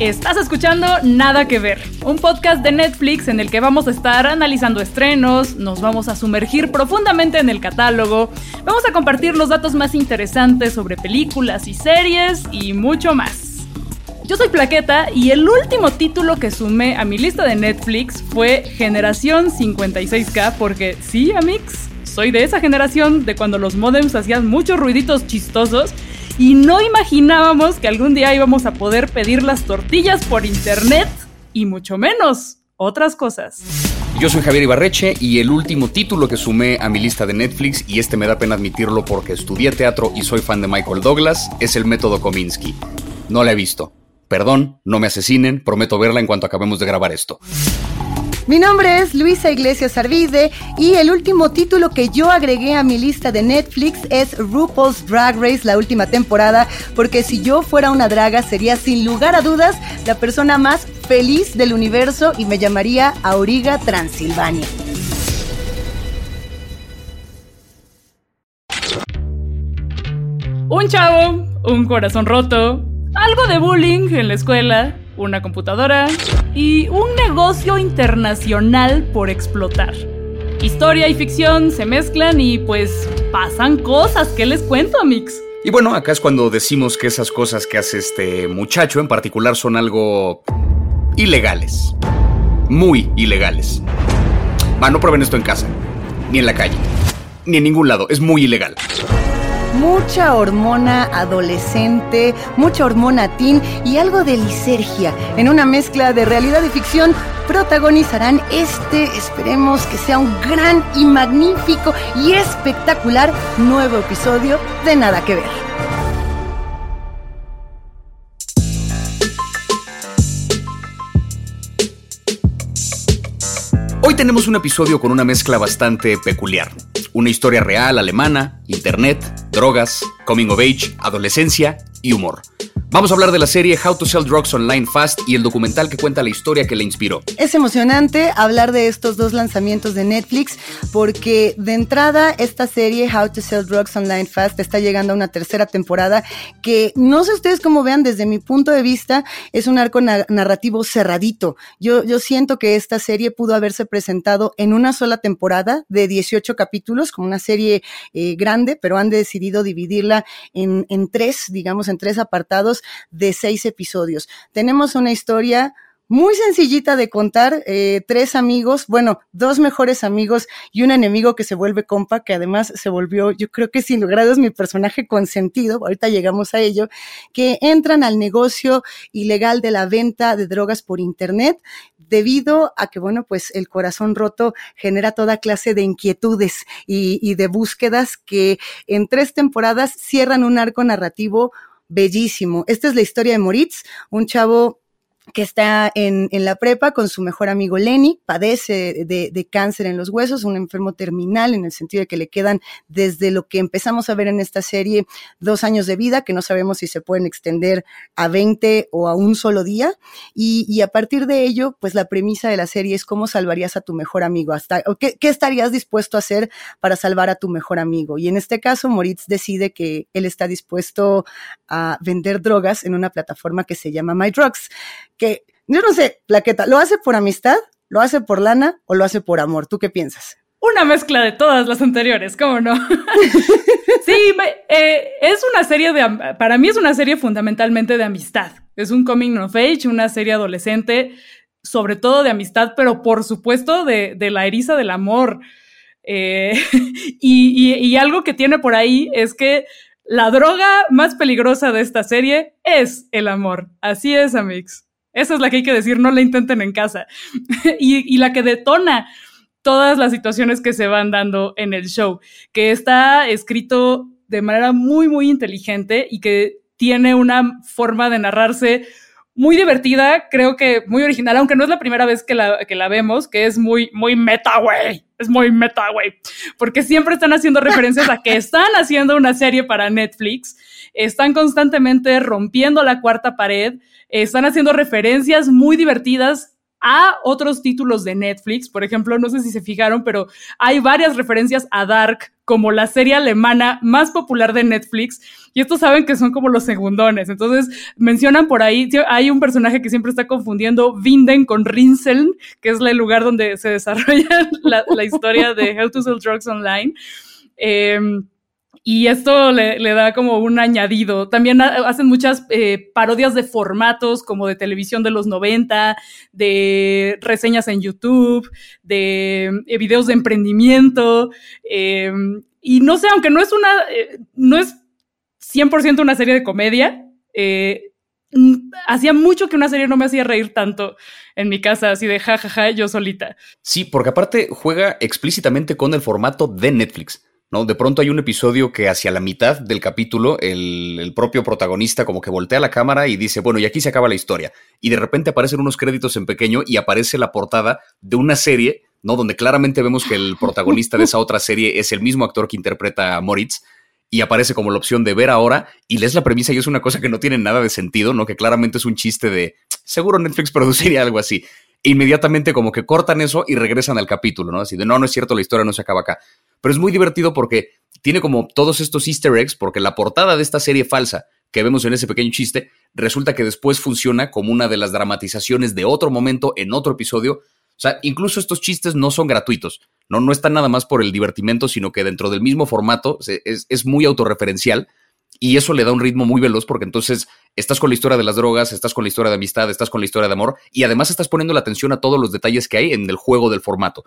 Estás escuchando Nada que Ver, un podcast de Netflix en el que vamos a estar analizando estrenos, nos vamos a sumergir profundamente en el catálogo, vamos a compartir los datos más interesantes sobre películas y series y mucho más. Yo soy Plaqueta y el último título que sumé a mi lista de Netflix fue Generación 56K porque sí, amigos, soy de esa generación de cuando los modems hacían muchos ruiditos chistosos y no imaginábamos que algún día íbamos a poder pedir las tortillas por internet y mucho menos otras cosas. Yo soy Javier Ibarreche y el último título que sumé a mi lista de Netflix, y este me da pena admitirlo porque estudié teatro y soy fan de Michael Douglas, es el método Kominsky. No la he visto. Perdón, no me asesinen, prometo verla en cuanto acabemos de grabar esto. Mi nombre es Luisa Iglesias Arvide y el último título que yo agregué a mi lista de Netflix es RuPaul's Drag Race, la última temporada, porque si yo fuera una draga sería sin lugar a dudas la persona más feliz del universo y me llamaría Auriga Transilvania. Un chavo, un corazón roto, algo de bullying en la escuela, una computadora y un negocio internacional por explotar. Historia y ficción se mezclan y pues pasan cosas. ¿Qué les cuento, Mix? Y bueno, acá es cuando decimos que esas cosas que hace este muchacho en particular son algo ilegales. Muy ilegales. Va, no prueben esto en casa, ni en la calle, ni en ningún lado. Es muy ilegal mucha hormona adolescente, mucha hormona teen y algo de lisergia. En una mezcla de realidad y ficción protagonizarán este, esperemos que sea un gran y magnífico y espectacular nuevo episodio de Nada que Ver. Hoy tenemos un episodio con una mezcla bastante peculiar. Una historia real alemana, internet, drogas, coming of age, adolescencia y humor. Vamos a hablar de la serie How to Sell Drugs Online Fast y el documental que cuenta la historia que le inspiró. Es emocionante hablar de estos dos lanzamientos de Netflix porque de entrada esta serie How to Sell Drugs Online Fast está llegando a una tercera temporada que no sé ustedes cómo vean desde mi punto de vista es un arco narrativo cerradito. Yo, yo siento que esta serie pudo haberse presentado en una sola temporada de 18 capítulos como una serie eh, grande pero han decidido dividirla en, en tres, digamos en tres apartados de seis episodios. Tenemos una historia muy sencillita de contar, eh, tres amigos, bueno, dos mejores amigos y un enemigo que se vuelve compa, que además se volvió, yo creo que sin lugar a dudas, mi personaje consentido, ahorita llegamos a ello, que entran al negocio ilegal de la venta de drogas por internet, debido a que, bueno, pues el corazón roto genera toda clase de inquietudes y de búsquedas que en tres temporadas cierran un arco narrativo bellísimo. Esta es la historia de Moritz, un chavo que está en, en, la prepa con su mejor amigo Lenny, padece de, de, cáncer en los huesos, un enfermo terminal en el sentido de que le quedan desde lo que empezamos a ver en esta serie dos años de vida, que no sabemos si se pueden extender a 20 o a un solo día. Y, y a partir de ello, pues la premisa de la serie es cómo salvarías a tu mejor amigo, hasta, qué, qué estarías dispuesto a hacer para salvar a tu mejor amigo. Y en este caso, Moritz decide que él está dispuesto a vender drogas en una plataforma que se llama My Drugs que yo no sé, Plaqueta, ¿lo hace por amistad, lo hace por lana o lo hace por amor? ¿Tú qué piensas? Una mezcla de todas las anteriores, ¿cómo no? sí, eh, es una serie de, para mí es una serie fundamentalmente de amistad. Es un coming of age, una serie adolescente, sobre todo de amistad, pero por supuesto de, de la eriza del amor. Eh, y, y, y algo que tiene por ahí es que la droga más peligrosa de esta serie es el amor. Así es, Amix. Esa es la que hay que decir, no la intenten en casa. y, la que detona todas las situaciones que se van dando en el show, que está escrito de manera muy, muy inteligente y que tiene una forma de narrarse muy divertida, creo que muy original, aunque no es la primera vez que la, que la vemos, que es muy, muy meta, güey. Es muy meta, güey. Porque siempre están haciendo referencias a que están haciendo una serie para Netflix, están constantemente rompiendo la cuarta pared, están haciendo referencias muy divertidas a otros títulos de Netflix. Por ejemplo, no sé si se fijaron, pero hay varias referencias a Dark como la serie alemana más popular de Netflix. Y estos saben que son como los segundones. Entonces mencionan por ahí, hay un personaje que siempre está confundiendo Vinden con Rinseln, que es el lugar donde se desarrolla la, historia de How to Sell Drugs Online. Eh, y esto le, da como un añadido. También hacen muchas eh, parodias de formatos como de televisión de los 90, de reseñas en YouTube, de eh, videos de emprendimiento. Eh, y no sé, aunque no es una, no es 100% una serie de comedia, hacía mucho que una serie no me hacía reír tanto en mi casa, así de jajaja, yo solita. Sí, porque aparte juega explícitamente con el formato de Netflix. ¿No? De pronto hay un episodio que hacia la mitad del capítulo el, propio protagonista como que voltea la cámara y dice, bueno, y aquí se acaba la historia. Y de repente aparecen unos créditos en pequeño y aparece la portada de una serie, ¿no? Donde claramente vemos que el protagonista de esa otra serie es el mismo actor que interpreta a Moritz. Y aparece como la opción de ver ahora y lees la premisa y es una cosa que no tiene nada de sentido, ¿no? Que claramente es un chiste de, seguro Netflix produciría algo así inmediatamente como que cortan eso y regresan al capítulo, ¿no? Así de, no, no es cierto, la historia no se acaba acá. Pero es muy divertido porque tiene como todos estos easter eggs, porque la portada de esta serie falsa que vemos en ese pequeño chiste, resulta que después funciona como una de las dramatizaciones de otro momento en otro episodio. O sea, incluso estos chistes no son gratuitos, no, no están nada más por el divertimento, sino que dentro del mismo formato es, es muy autorreferencial y eso le da un ritmo muy veloz porque entonces estás con la historia de las drogas, estás con la historia de amistad, estás con la historia de amor y además estás poniendo la atención a todos los detalles que hay en el juego del formato.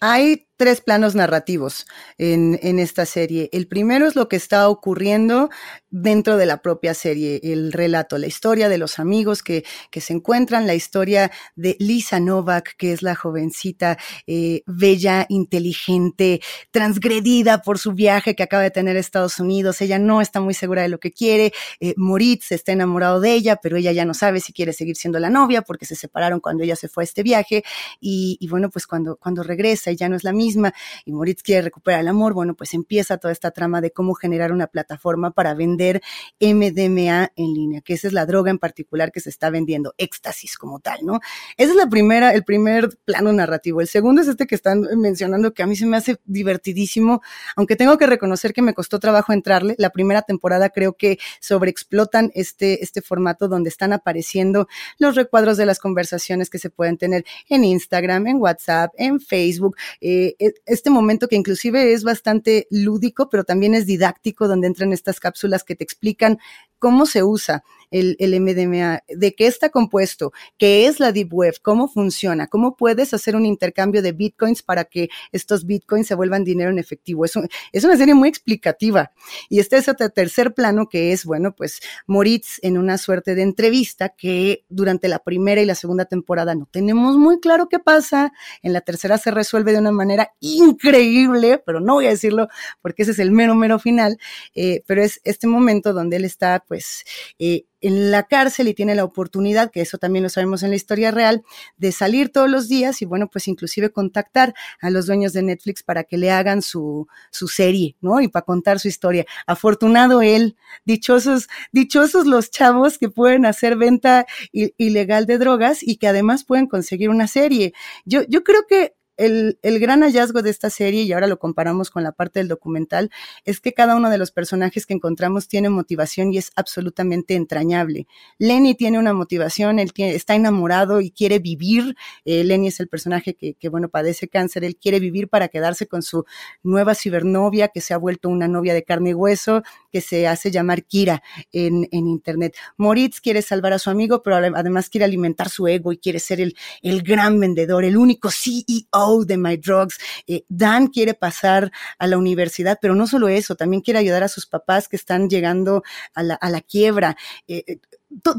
Hay tres planos narrativos en, en, esta serie. El primero es lo que está ocurriendo dentro de la propia serie, el relato, la historia de los amigos que, que se encuentran, la historia de Lisa Novak, que es la jovencita eh, bella, inteligente, transgredida por su viaje que acaba de tener a Estados Unidos. Ella no está muy segura de lo que quiere. Eh, Moritz está enamorado de ella, pero ella ya no sabe si quiere seguir siendo la novia porque se separaron cuando ella se fue a este viaje. Y, y bueno, pues cuando, cuando regresa ya no es la misma, y Moritz quiere recuperar el amor, bueno, pues empieza toda esta trama de cómo generar una plataforma para vender MDMA en línea, que esa es la droga en particular que se está vendiendo, éxtasis como tal, ¿no? Esa es la primera, el primer plano narrativo. El segundo es este que están mencionando que a mí se me hace divertidísimo, aunque tengo que reconocer que me costó trabajo entrarle. La primera temporada creo que sobreexplotan este, este formato donde están apareciendo los recuadros de las conversaciones que se pueden tener en Instagram, en WhatsApp, en Facebook, eh, e, este momento que inclusive es bastante lúdico, pero también es didáctico, donde entran estas cápsulas que te explican cómo se usa el, el, MDMA, de qué está compuesto, qué es la Deep Web, cómo funciona, cómo puedes hacer un intercambio de bitcoins para que estos bitcoins se vuelvan dinero en efectivo. Es, es una serie muy explicativa. Y este es otro tercer plano que es, bueno, pues Moritz en una suerte de entrevista que durante la primera y la segunda temporada no tenemos muy claro qué pasa. En la tercera se resuelve de una manera increíble, pero no voy a decirlo porque ese es el mero, mero final. Eh, pero es este momento donde él está, pues, eh, en la cárcel y tiene la oportunidad, que eso también lo sabemos en la historia real, de salir todos los días y bueno, pues inclusive contactar a los dueños de Netflix para que le hagan su, su serie, ¿no? Y para contar su historia. Afortunado él, dichosos, dichosos los chavos que pueden hacer venta ilegal de drogas y que además pueden conseguir una serie. Yo, yo creo que el, gran hallazgo de esta serie, y ahora lo comparamos con la parte del documental, es que cada uno de los personajes que encontramos tiene motivación y es absolutamente entrañable. Lenny tiene una motivación, él está enamorado y quiere vivir. Eh, Lenny es el personaje que, bueno, padece cáncer, él quiere vivir para quedarse con su nueva cibernovia, que se ha vuelto una novia de carne y hueso, que se hace llamar Kira en, Internet. Moritz quiere salvar a su amigo, pero además quiere alimentar su ego y quiere ser el, el gran vendedor, el único CEO de My Drugs. Eh, Dan quiere pasar a la universidad, pero no solo eso, también quiere ayudar a sus papás que están llegando a la, a la quiebra. Eh, eh,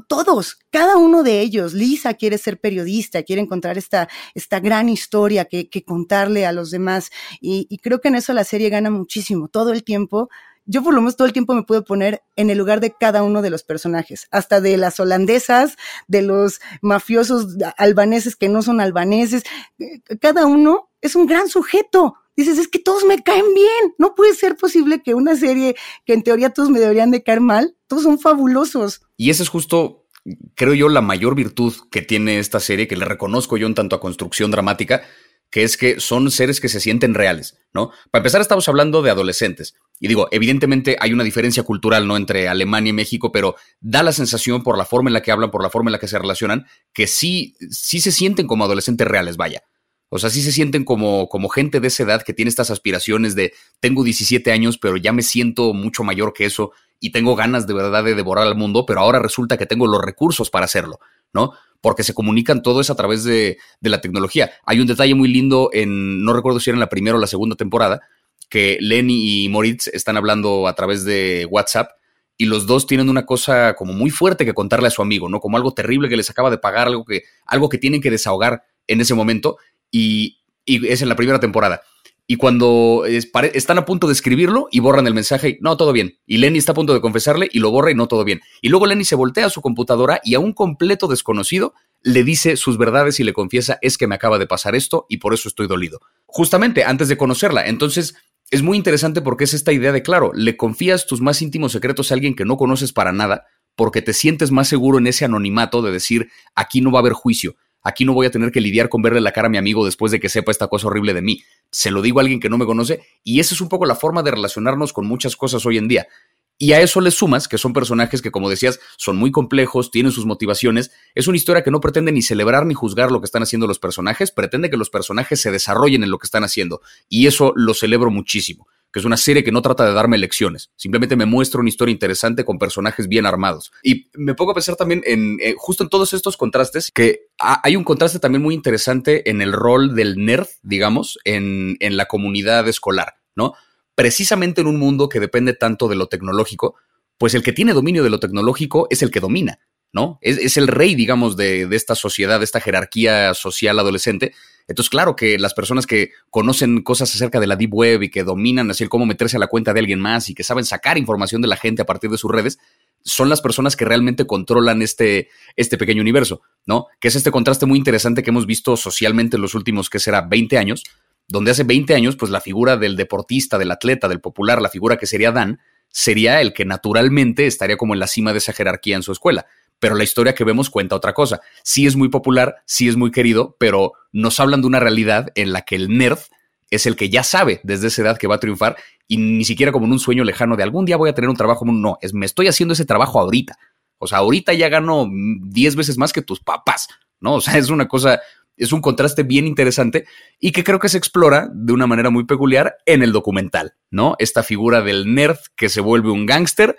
todos, cada uno de ellos. Lisa quiere ser periodista, quiere encontrar esta, esta gran historia que, contarle a los demás. Y, creo que en eso la serie gana muchísimo. Todo el tiempo yo por lo menos todo el tiempo me puedo poner en el lugar de cada uno de los personajes, hasta de las holandesas, de los mafiosos albaneses que no son albaneses, cada uno es un gran sujeto. Dices, es que todos me caen bien. No puede ser posible que una serie que en teoría todos me deberían de caer mal, todos son fabulosos. Y ese es justo creo yo, la mayor virtud que tiene esta serie, que le reconozco yo en tanto a construcción dramática, que es que son seres que se sienten reales, ¿no? Para empezar, estamos hablando de adolescentes. Y digo, evidentemente hay una diferencia cultural, ¿no? Entre Alemania y México, pero da la sensación por la forma en la que hablan, por la forma en la que se relacionan, que sí, sí se sienten como adolescentes reales, vaya. O sea, sí se sienten como, como gente de esa edad que tiene estas aspiraciones de tengo 17 años, pero ya me siento mucho mayor que eso y tengo ganas de verdad de devorar al mundo, pero ahora resulta que tengo los recursos para hacerlo, ¿no? Porque se comunican todo eso a través de, de la tecnología. Hay un detalle muy lindo en, no recuerdo si era en la primera o la segunda temporada, que Lenny y Moritz están hablando a través de WhatsApp y los dos tienen una cosa como muy fuerte que contarle a su amigo, ¿no? Como algo terrible que les acaba de pagar, algo que, algo que tienen que desahogar en ese momento y, es en la primera temporada. Y cuando están a punto de escribirlo y borran el mensaje, y, no, todo bien. Y Lenny está a punto de confesarle y lo borra y no todo bien. Y luego Lenny se voltea a su computadora y a un completo desconocido le dice sus verdades y le confiesa es que me acaba de pasar esto y por eso estoy dolido. Justamente antes de conocerla. Entonces es muy interesante porque es esta idea de, claro, le confías tus más íntimos secretos a alguien que no conoces para nada porque te sientes más seguro en ese anonimato de decir, aquí no va a haber juicio Aquí no voy a tener que lidiar con verle la cara a mi amigo después de que sepa esta cosa horrible de mí. Se lo digo a alguien que no me conoce y esa es un poco la forma de relacionarnos con muchas cosas hoy en día. Y a eso le sumas que son personajes que, como decías, son muy complejos, tienen sus motivaciones. Es una historia que no pretende ni celebrar ni juzgar lo que están haciendo los personajes, pretende que los personajes se desarrollen en lo que están haciendo. Y eso lo celebro muchísimo que es una serie que no trata de darme lecciones, simplemente me muestra una historia interesante con personajes bien armados. Y me pongo a pensar también en, eh, justo en todos estos contrastes, que hay un contraste también muy interesante en el rol del nerd, digamos, en, en la comunidad escolar, ¿no? Precisamente en un mundo que depende tanto de lo tecnológico, pues el que tiene dominio de lo tecnológico es el que domina. ¿no? Es, el rey, digamos, de, de, esta sociedad, de esta jerarquía social adolescente, entonces, claro que las personas que conocen cosas acerca de la Deep Web y que dominan así el cómo meterse a la cuenta de alguien más y que saben sacar información de la gente a partir de sus redes, son las personas que realmente controlan este, este pequeño universo, ¿no? Que es este contraste muy interesante que hemos visto socialmente en los últimos, que será 20 años, donde hace 20 años, pues la figura del deportista, del atleta, del popular, la figura que sería Dan, sería el que naturalmente estaría como en la cima de esa jerarquía en su escuela pero la historia que vemos cuenta otra cosa. Sí es muy popular, sí es muy querido, pero nos hablan de una realidad en la que el nerd es el que ya sabe desde esa edad que va a triunfar y ni siquiera como en un sueño lejano de algún día voy a tener un trabajo. No, es me estoy haciendo ese trabajo ahorita. O sea, ahorita ya gano 10 veces más que tus papás, ¿no? O sea, es una cosa, es un contraste bien interesante y que creo que se explora de una manera muy peculiar en el documental, ¿no? Esta figura del nerd que se vuelve un gángster,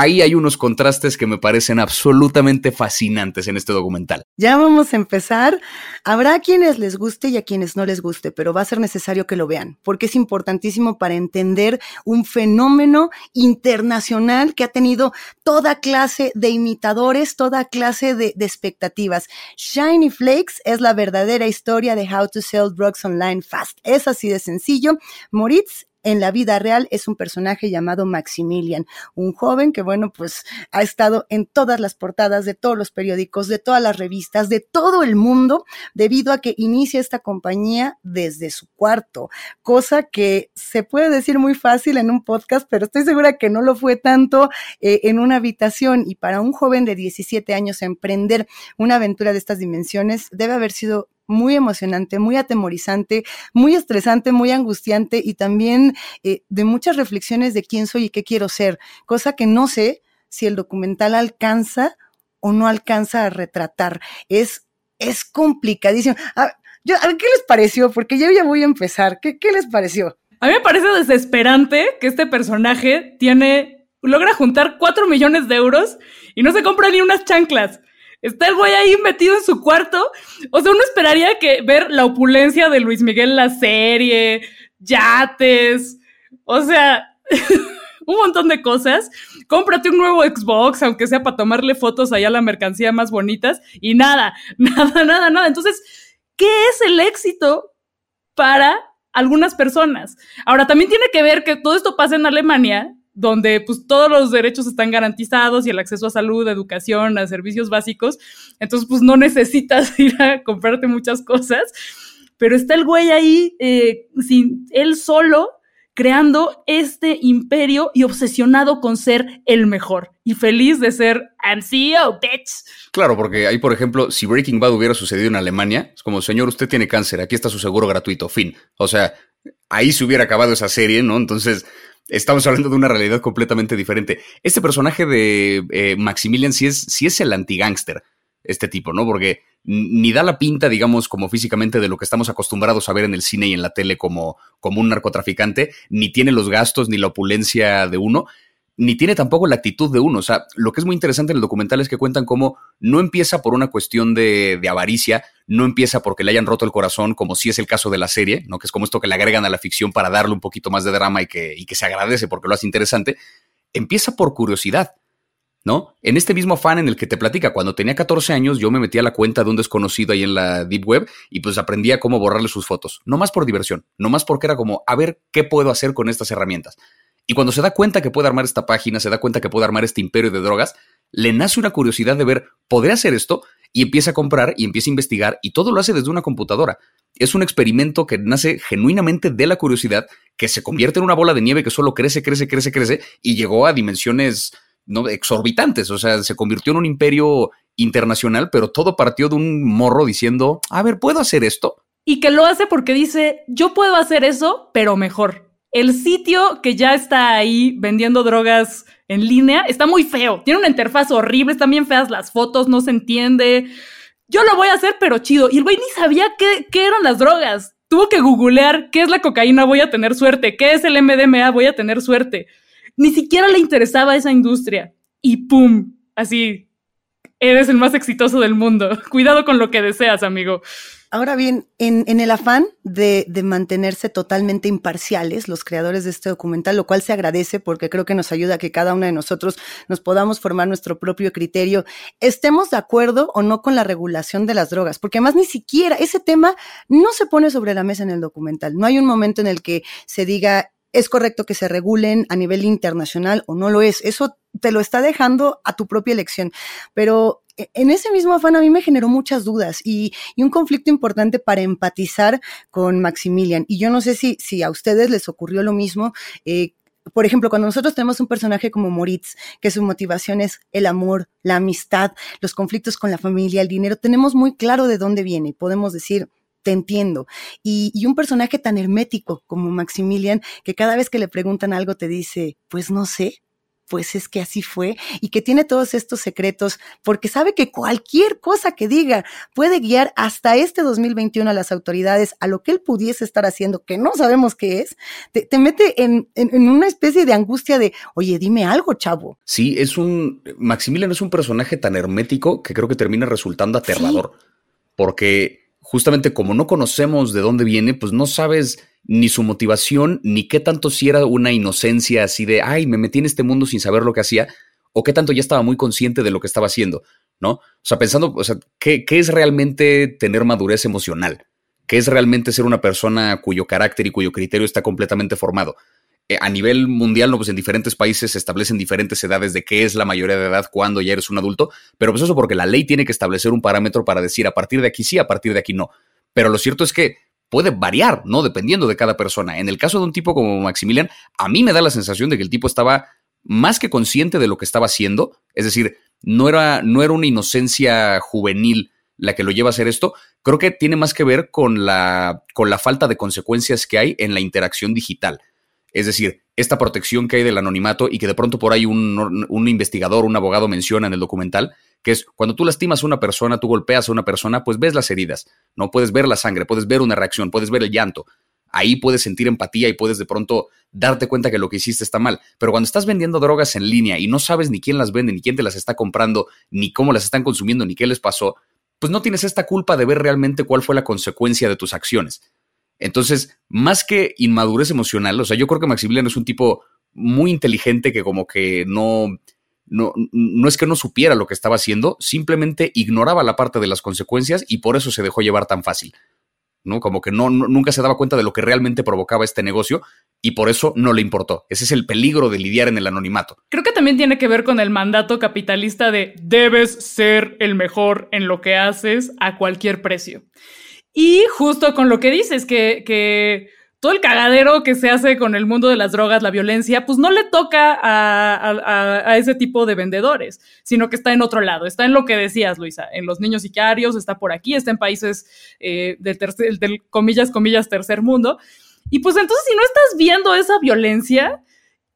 ahí hay unos contrastes que me parecen absolutamente fascinantes en este documental. Ya vamos a empezar. Habrá a quienes les guste y a quienes no les guste, pero va a ser necesario que lo vean, porque es importantísimo para entender un fenómeno internacional que ha tenido toda clase de imitadores, toda clase de, expectativas. Shiny Flakes es la verdadera historia de How to Sell Drugs Online Fast. Es así de sencillo. Moritz en la vida real es un personaje llamado Maximilian, un joven que, bueno, pues ha estado en todas las portadas de todos los periódicos, de todas las revistas, de todo el mundo, debido a que inicia esta compañía desde su cuarto, cosa que se puede decir muy fácil en un podcast, pero estoy segura que no lo fue tanto eh, en una habitación. Y para un joven de 17 años emprender una aventura de estas dimensiones debe haber sido muy emocionante, muy atemorizante, muy estresante, muy angustiante y también eh, de muchas reflexiones de quién soy y qué quiero ser, cosa que no sé si el documental alcanza o no alcanza a retratar. Es, es complicadísimo. A, yo, ¿qué les pareció? Porque yo ya voy a empezar. ¿Qué, ¿Qué les pareció? A mí me parece desesperante que este personaje tiene, logra juntar cuatro millones de euros y no se compra ni unas chanclas. Está el güey ahí metido en su cuarto. O sea, uno esperaría que ver la opulencia de Luis Miguel la serie, yates, o sea, un montón de cosas. Cómprate un nuevo Xbox, aunque sea para tomarle fotos allá a la mercancía más bonitas, y nada, nada, nada, nada. Entonces, ¿qué es el éxito para algunas personas? Ahora, también tiene que ver que todo esto pasa en Alemania, donde pues todos los derechos están garantizados y el acceso a salud, educación, a servicios básicos. Entonces, pues no necesitas ir a comprarte muchas cosas. Pero está el güey ahí, eh, sin él solo, creando este imperio y obsesionado con ser el mejor y feliz de ser I'm CEO, bitch. Claro, porque ahí, por ejemplo, si Breaking Bad hubiera sucedido en Alemania, es como, señor, usted tiene cáncer, aquí está su seguro gratuito, fin. O sea, ahí se hubiera acabado esa serie, ¿no? Entonces, estamos hablando de una realidad completamente diferente. Este personaje de eh, Maximilian sí es, sí es el anti-gangster, este tipo, ¿no? Porque ni da la pinta, digamos, como físicamente de lo que estamos acostumbrados a ver en el cine y en la tele como, como un narcotraficante, ni tiene los gastos ni la opulencia de uno, ni tiene tampoco la actitud de uno. O sea, lo que es muy interesante en el documental es que cuentan cómo no empieza por una cuestión de, avaricia, no empieza porque le hayan roto el corazón, como si es el caso de la serie, ¿no? Que es como esto que le agregan a la ficción para darle un poquito más de drama y que, y que se agradece porque lo hace interesante. Empieza por curiosidad. ¿no? En este mismo fan en el que te platica, cuando tenía 14 años yo me metí a la cuenta de un desconocido ahí en la Deep Web y pues aprendía cómo borrarle sus fotos, no más por diversión, no más porque era como, a ver qué puedo hacer con estas herramientas. Y cuando se da cuenta que puede armar esta página, se da cuenta que puede armar este imperio de drogas, le nace una curiosidad de ver, ¿podría hacer esto? Y empieza a comprar y empieza a investigar y todo lo hace desde una computadora. Es un experimento que nace genuinamente de la curiosidad, que se convierte en una bola de nieve que solo crece, crece, crece, crece y llegó a dimensiones no exorbitantes, o sea, se convirtió en un imperio internacional, pero todo partió de un morro diciendo, a ver, ¿puedo hacer esto? Y que lo hace porque dice, yo puedo hacer eso, pero mejor. El sitio que ya está ahí vendiendo drogas en línea está muy feo, tiene una interfaz horrible, están bien feas las fotos, no se entiende. Yo lo voy a hacer, pero chido. Y el güey ni sabía qué, qué eran las drogas. Tuvo que googlear qué es la cocaína, voy a tener suerte, qué es el MDMA, voy a tener suerte ni siquiera le interesaba esa industria. Y ¡pum! Así, eres el más exitoso del mundo. Cuidado con lo que deseas, amigo. Ahora bien, en, el afán de, de, mantenerse totalmente imparciales, los creadores de este documental, lo cual se agradece porque creo que nos ayuda a que cada uno de nosotros nos podamos formar nuestro propio criterio, estemos de acuerdo o no con la regulación de las drogas, porque además ni siquiera ese tema no se pone sobre la mesa en el documental. No hay un momento en el que se diga es correcto que se regulen a nivel internacional o no lo es. Eso te lo está dejando a tu propia elección. Pero e, en ese mismo afán a mí me generó muchas dudas y, un conflicto importante para empatizar con Maximilian. Y yo no sé si, a ustedes les ocurrió lo mismo. Eh, por ejemplo, cuando nosotros tenemos un personaje como Moritz, que su motivación es el amor, la amistad, los conflictos con la familia, el dinero, tenemos muy claro de dónde viene y podemos decir, te entiendo. Y, un personaje tan hermético como Maximilian, que cada vez que le preguntan algo te dice, pues no sé, pues es que así fue, y que tiene todos estos secretos, porque sabe que cualquier cosa que diga puede guiar hasta este 2021 a las autoridades a lo que él pudiese estar haciendo, que no sabemos qué es, te, mete en, en, una especie de angustia de, oye, dime algo, chavo. Sí, es un, Maximilian es un personaje tan hermético que creo que termina resultando aterrador, porque justamente como no conocemos de dónde viene, pues no sabes ni su motivación, ni qué tanto si era una inocencia así de, ay, me metí en este mundo sin saber lo que hacía, o qué tanto ya estaba muy consciente de lo que estaba haciendo, ¿no? O sea, pensando, o sea, ¿qué, qué es realmente tener madurez emocional? ¿Qué es realmente ser una persona cuyo carácter y cuyo criterio está completamente formado? Eh, a nivel mundial, no, pues en diferentes países se establecen diferentes edades de qué es la mayoría de edad cuando ya eres un adulto, pero pues eso porque la ley tiene que establecer un parámetro para decir a partir de aquí sí, a partir de aquí no. Pero lo cierto es que puede variar, ¿no? Dependiendo de cada persona. En el caso de un tipo como Maximilian, a mí me da la sensación de que el tipo estaba más que consciente de lo que estaba haciendo, es decir, no era, no era una inocencia juvenil la que lo lleva a hacer esto, creo que tiene más que ver con la, con la falta de consecuencias que hay en la interacción digital. Es decir, esta protección que hay del anonimato y que de pronto por ahí un, investigador, un abogado menciona en el documental, que es cuando tú lastimas a una persona, tú golpeas a una persona, pues ves las heridas, no puedes ver la sangre, puedes ver una reacción, puedes ver el llanto. Ahí puedes sentir empatía y puedes de pronto darte cuenta que lo que hiciste está mal. Pero cuando estás vendiendo drogas en línea y no sabes ni quién las vende, ni quién te las está comprando, ni cómo las están consumiendo, ni qué les pasó, pues no tienes esta culpa de ver realmente cuál fue la consecuencia de tus acciones. Entonces, más que inmadurez emocional, o sea, yo creo que Maximiliano es un tipo muy inteligente que como que no, no, no es que no supiera lo que estaba haciendo, simplemente ignoraba la parte de las consecuencias y por eso se dejó llevar tan fácil. ¿no? Como que no, nunca se daba cuenta de lo que realmente provocaba este negocio y por eso no le importó. Ese es el peligro de lidiar en el anonimato. Creo que también tiene que ver con el mandato capitalista de debes ser el mejor en lo que haces a cualquier precio. Y justo con lo que dices, que, todo el cagadero que se hace con el mundo de las drogas, la violencia, pues no le toca a, ese tipo de vendedores, sino que está en otro lado, está en lo que decías, Luisa, en los niños sicarios, está por aquí, está en países eh, del, tercer, del comillas, comillas, tercer mundo. Y pues entonces si no estás viendo esa violencia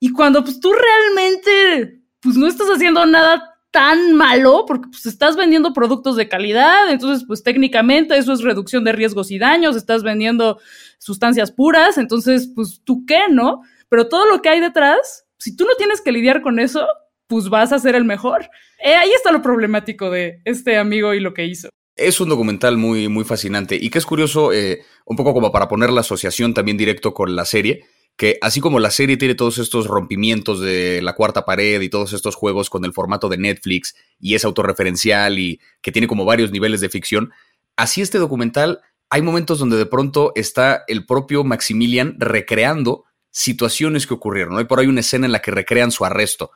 y cuando pues tú realmente pues no estás haciendo nada tan malo porque pues estás vendiendo productos de calidad, entonces pues técnicamente eso es reducción de riesgos y daños, estás vendiendo sustancias puras, entonces pues tú qué, ¿no? Pero todo lo que hay detrás, si tú no tienes que lidiar con eso, pues vas a ser el mejor. Eh, ahí está lo problemático de este amigo y lo que hizo. Es un documental muy, muy fascinante y que es curioso, eh, un poco como para poner la asociación también directo con la serie que así como la serie tiene todos estos rompimientos de la cuarta pared y todos estos juegos con el formato de Netflix y es autorreferencial y que tiene como varios niveles de ficción, así este documental hay momentos donde de pronto está el propio Maximilian recreando situaciones que ocurrieron. Hay por ahí una escena en la que recrean su arresto.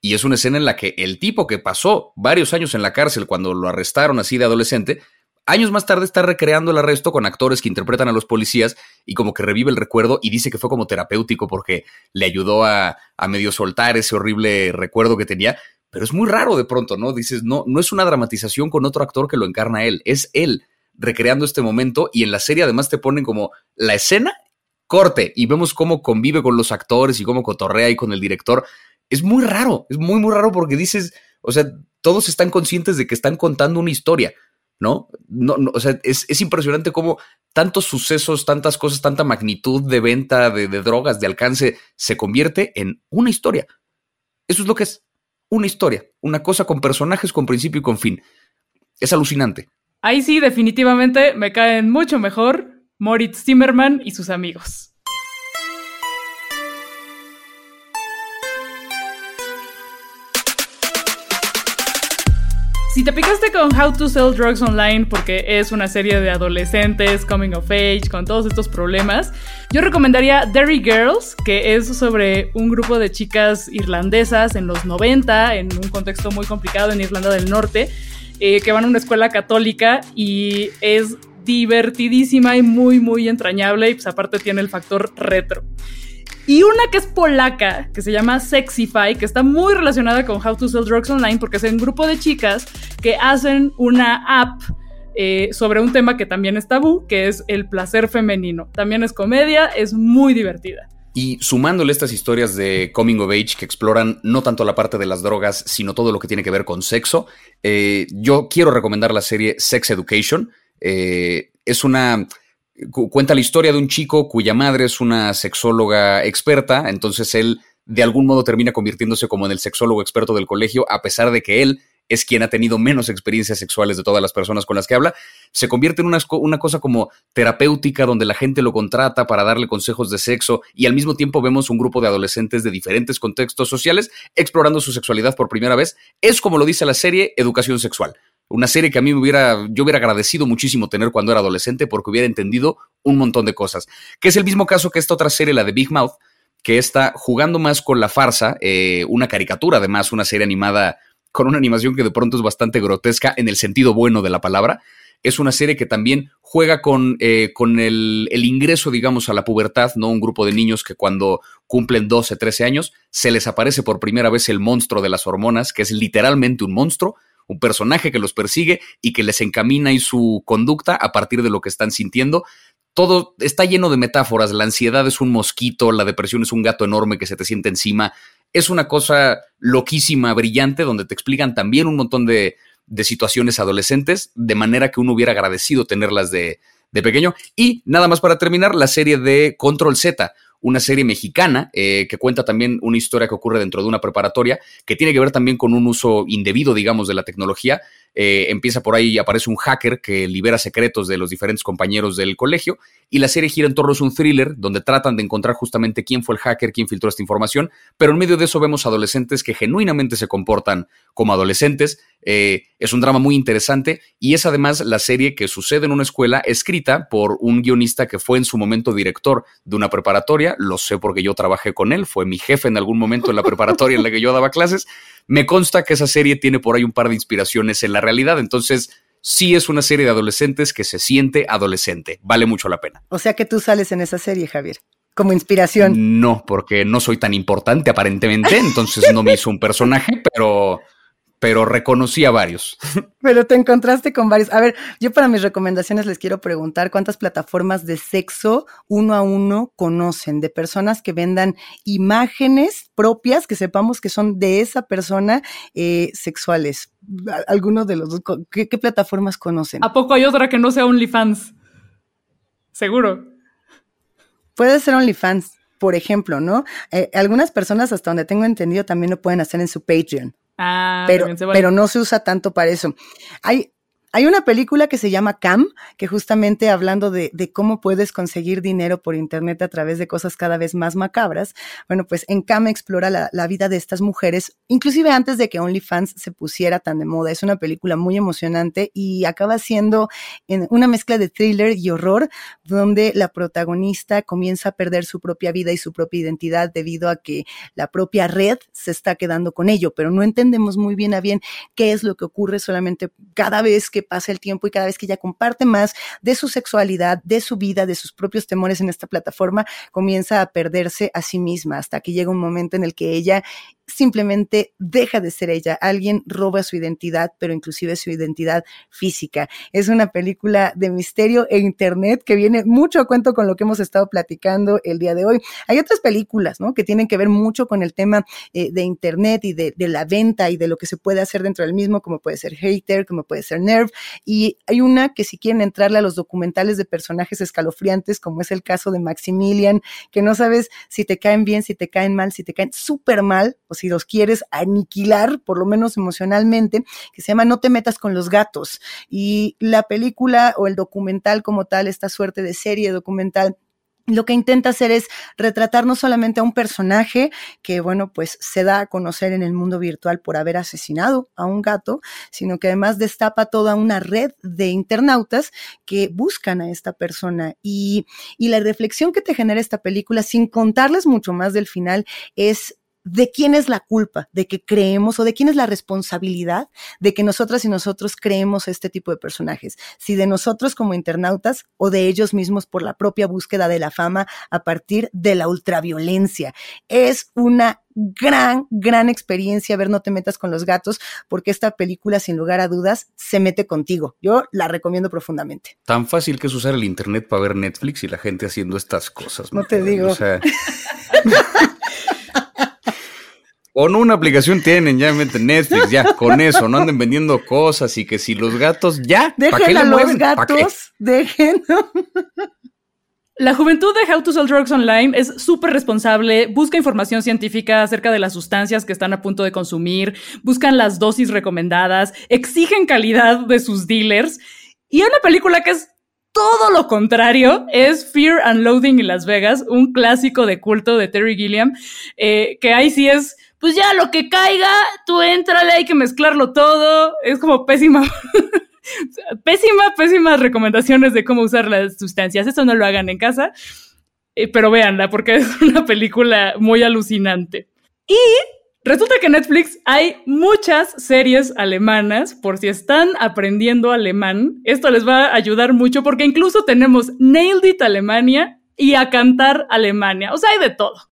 Y es una escena en la que el tipo que pasó varios años en la cárcel cuando lo arrestaron así de adolescente, Años más tarde está recreando el arresto con actores que interpretan a los policías y como que revive el recuerdo y dice que fue como terapéutico porque le ayudó a, medio soltar ese horrible recuerdo que tenía. Pero es muy raro de pronto, ¿no? Dices, no, no es una dramatización con otro actor que lo encarna él, es él recreando este momento y en la serie además te ponen como la escena, corte y vemos cómo convive con los actores y cómo cotorrea y con el director. Es muy raro, es muy, muy raro porque dices, o sea, todos están conscientes de que están contando una historia ¿no? no, o sea, es, impresionante cómo tantos sucesos, tantas cosas, tanta magnitud de venta de, de drogas, de alcance, se convierte en una historia. Eso es lo que es, una historia, una cosa con personajes, con principio y con fin. Es alucinante. Ahí sí, definitivamente me caen mucho mejor Moritz Zimmerman y sus amigos. Si te picaste con How to Sell Drugs Online porque es una serie de adolescentes, coming of age, con todos estos problemas, yo recomendaría Derry Girls, que es sobre un grupo de chicas irlandesas en los 90, en un contexto muy complicado en Irlanda del Norte, eh, que van a una escuela católica y es divertidísima y muy, muy entrañable y pues aparte tiene el factor retro. Y una que es polaca, que se llama Sexify, que está muy relacionada con How to Sell Drugs Online, porque es un grupo de chicas que hacen una app eh, sobre un tema que también es tabú, que es el placer femenino. También es comedia, es muy divertida. Y sumándole estas historias de Coming of Age que exploran no tanto la parte de las drogas, sino todo lo que tiene que ver con sexo, eh, yo quiero recomendar la serie Sex Education. Eh, es una cuenta la historia de un chico cuya madre es una sexóloga experta, entonces él de algún modo termina convirtiéndose como en el sexólogo experto del colegio, a pesar de que él es quien ha tenido menos experiencias sexuales de todas las personas con las que habla, se convierte en una, una, cosa como terapéutica donde la gente lo contrata para darle consejos de sexo y al mismo tiempo vemos un grupo de adolescentes de diferentes contextos sociales explorando su sexualidad por primera vez. Es como lo dice la serie, educación sexual una serie que a mí me hubiera, yo hubiera agradecido muchísimo tener cuando era adolescente porque hubiera entendido un montón de cosas. Que es el mismo caso que esta otra serie, la de Big Mouth, que está jugando más con la farsa, eh, una caricatura además, una serie animada con una animación que de pronto es bastante grotesca en el sentido bueno de la palabra. Es una serie que también juega con, eh, con el, el, ingreso, digamos, a la pubertad, ¿no? Un grupo de niños que cuando cumplen 12, 13 años, se les aparece por primera vez el monstruo de las hormonas, que es literalmente un monstruo, un personaje que los persigue y que les encamina y su conducta a partir de lo que están sintiendo. Todo está lleno de metáforas. La ansiedad es un mosquito, la depresión es un gato enorme que se te siente encima. Es una cosa loquísima, brillante, donde te explican también un montón de, de situaciones adolescentes, de manera que uno hubiera agradecido tenerlas de, de pequeño. Y nada más para terminar, la serie de Control Z, una serie mexicana eh, que cuenta también una historia que ocurre dentro de una preparatoria, que tiene que ver también con un uso indebido, digamos, de la tecnología. Eh, empieza por ahí y aparece un hacker que libera secretos de los diferentes compañeros del colegio y la serie gira en torno a un thriller donde tratan de encontrar justamente quién fue el hacker, quién filtró esta información, pero en medio de eso vemos adolescentes que genuinamente se comportan como adolescentes, eh, es un drama muy interesante y es además la serie que sucede en una escuela escrita por un guionista que fue en su momento director de una preparatoria. Lo sé porque yo trabajé con él, fue mi jefe en algún momento en la preparatoria en la que yo daba clases. Me consta que esa serie tiene por ahí un par de inspiraciones en la realidad, entonces sí es una serie de adolescentes que se siente adolescente. Vale mucho la pena. O sea que tú sales en esa serie, Javier. Como inspiración. No, porque no soy tan importante aparentemente, entonces no me hizo un personaje, pero pero reconocí a varios. Pero te encontraste con varios. A ver, yo para mis recomendaciones les quiero preguntar cuántas plataformas de sexo uno a uno conocen, de personas que vendan imágenes propias, que sepamos que son de esa persona eh, sexuales. Algunos de los dos, ¿qué, ¿qué plataformas conocen? ¿A poco hay otra que no sea OnlyFans? Seguro. Puede ser OnlyFans, por ejemplo, ¿no? Eh, algunas personas, hasta donde tengo entendido, también lo pueden hacer en su Patreon. Ah, pero, pero no se usa tanto para eso. Hay, hay una película que se llama Cam, que justamente hablando de, cómo puedes conseguir dinero por internet a través de cosas cada vez más macabras. Bueno, pues en Cam explora la, vida de estas mujeres, inclusive antes de que OnlyFans se pusiera tan de moda. Es una película muy emocionante y acaba siendo en una mezcla de thriller y horror, donde la protagonista comienza a perder su propia vida y su propia identidad debido a que la propia red se está quedando con ello, pero no entendemos muy bien a bien qué es lo que ocurre solamente cada vez que pasa el tiempo y cada vez que ella comparte más de su sexualidad, de su vida, de sus propios temores en esta plataforma, comienza a perderse a sí misma hasta que llega un momento en el que ella simplemente deja de ser ella. Alguien roba su identidad, pero inclusive su identidad física. Es una película de misterio e internet que viene mucho a cuento con lo que hemos estado platicando el día de hoy. Hay otras películas, ¿no? Que tienen que ver mucho con el tema eh, de internet y de, de, la venta y de lo que se puede hacer dentro del mismo, como puede ser Hater, como puede ser Nerve. Y hay una que si quieren entrarle a los documentales de personajes escalofriantes, como es el caso de Maximilian, que no sabes si te caen bien, si te caen mal, si te caen súper mal, o si los quieres aniquilar, por lo menos emocionalmente, que se llama No te metas con los gatos. Y la película o el documental como tal, esta suerte de serie documental, lo que intenta hacer es retratar no solamente a un personaje que, bueno, pues se da a conocer en el mundo virtual por haber asesinado a un gato, sino que además destapa toda una red de internautas que buscan a esta persona. Y, y la reflexión que te genera esta película, sin contarles mucho más del final, es de quién es la culpa de que creemos o de quién es la responsabilidad de que nosotras y nosotros creemos este tipo de personajes. Si de nosotros como internautas o de ellos mismos por la propia búsqueda de la fama a partir de la ultraviolencia. Es una gran, gran experiencia ver No te metas con los gatos, porque esta película, sin lugar a dudas, se mete contigo. Yo la recomiendo profundamente. Tan fácil que es usar el internet para ver Netflix y la gente haciendo estas cosas. No te digo. O sea... O no una aplicación tienen, ya meten Netflix, ya, con eso, no anden vendiendo cosas y que si los gatos, ya, dejen qué a le los mueven? gatos, dejen. La juventud de How to Sell Drugs Online es súper responsable, busca información científica acerca de las sustancias que están a punto de consumir, buscan las dosis recomendadas, exigen calidad de sus dealers y hay una película que es todo lo contrario, es Fear and Loathing in Las Vegas, un clásico de culto de Terry Gilliam, eh, que ahí sí es pues ya lo que caiga, tú éntrale, hay que mezclarlo todo. Es como pésima. pésima, pésimas recomendaciones de cómo usar las sustancias. Eso no lo hagan en casa, eh, pero véanla porque es una película muy alucinante. Y resulta que en Netflix hay muchas series alemanas, por si están aprendiendo alemán. Esto les va a ayudar mucho porque incluso tenemos Nailed It Alemania y a cantar Alemania. O sea, hay de todo.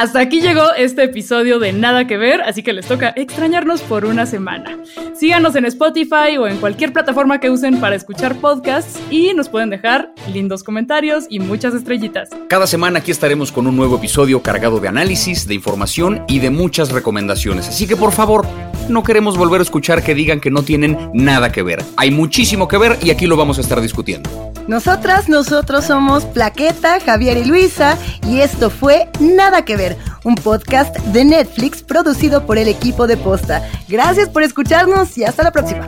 Hasta aquí llegó este episodio de Nada que ver, así que les toca extrañarnos por una semana. Síganos en Spotify o en cualquier plataforma que usen para escuchar podcasts y nos pueden dejar lindos comentarios y muchas estrellitas. Cada semana aquí estaremos con un nuevo episodio cargado de análisis, de información y de muchas recomendaciones. Así que por favor, no queremos volver a escuchar que digan que no tienen nada que ver. Hay muchísimo que ver y aquí lo vamos a estar discutiendo. Nosotras, nosotros somos Plaqueta, Javier y Luisa y esto fue Nada que ver, un podcast de Netflix producido por el equipo de Posta. Gracias por escucharnos y hasta la próxima.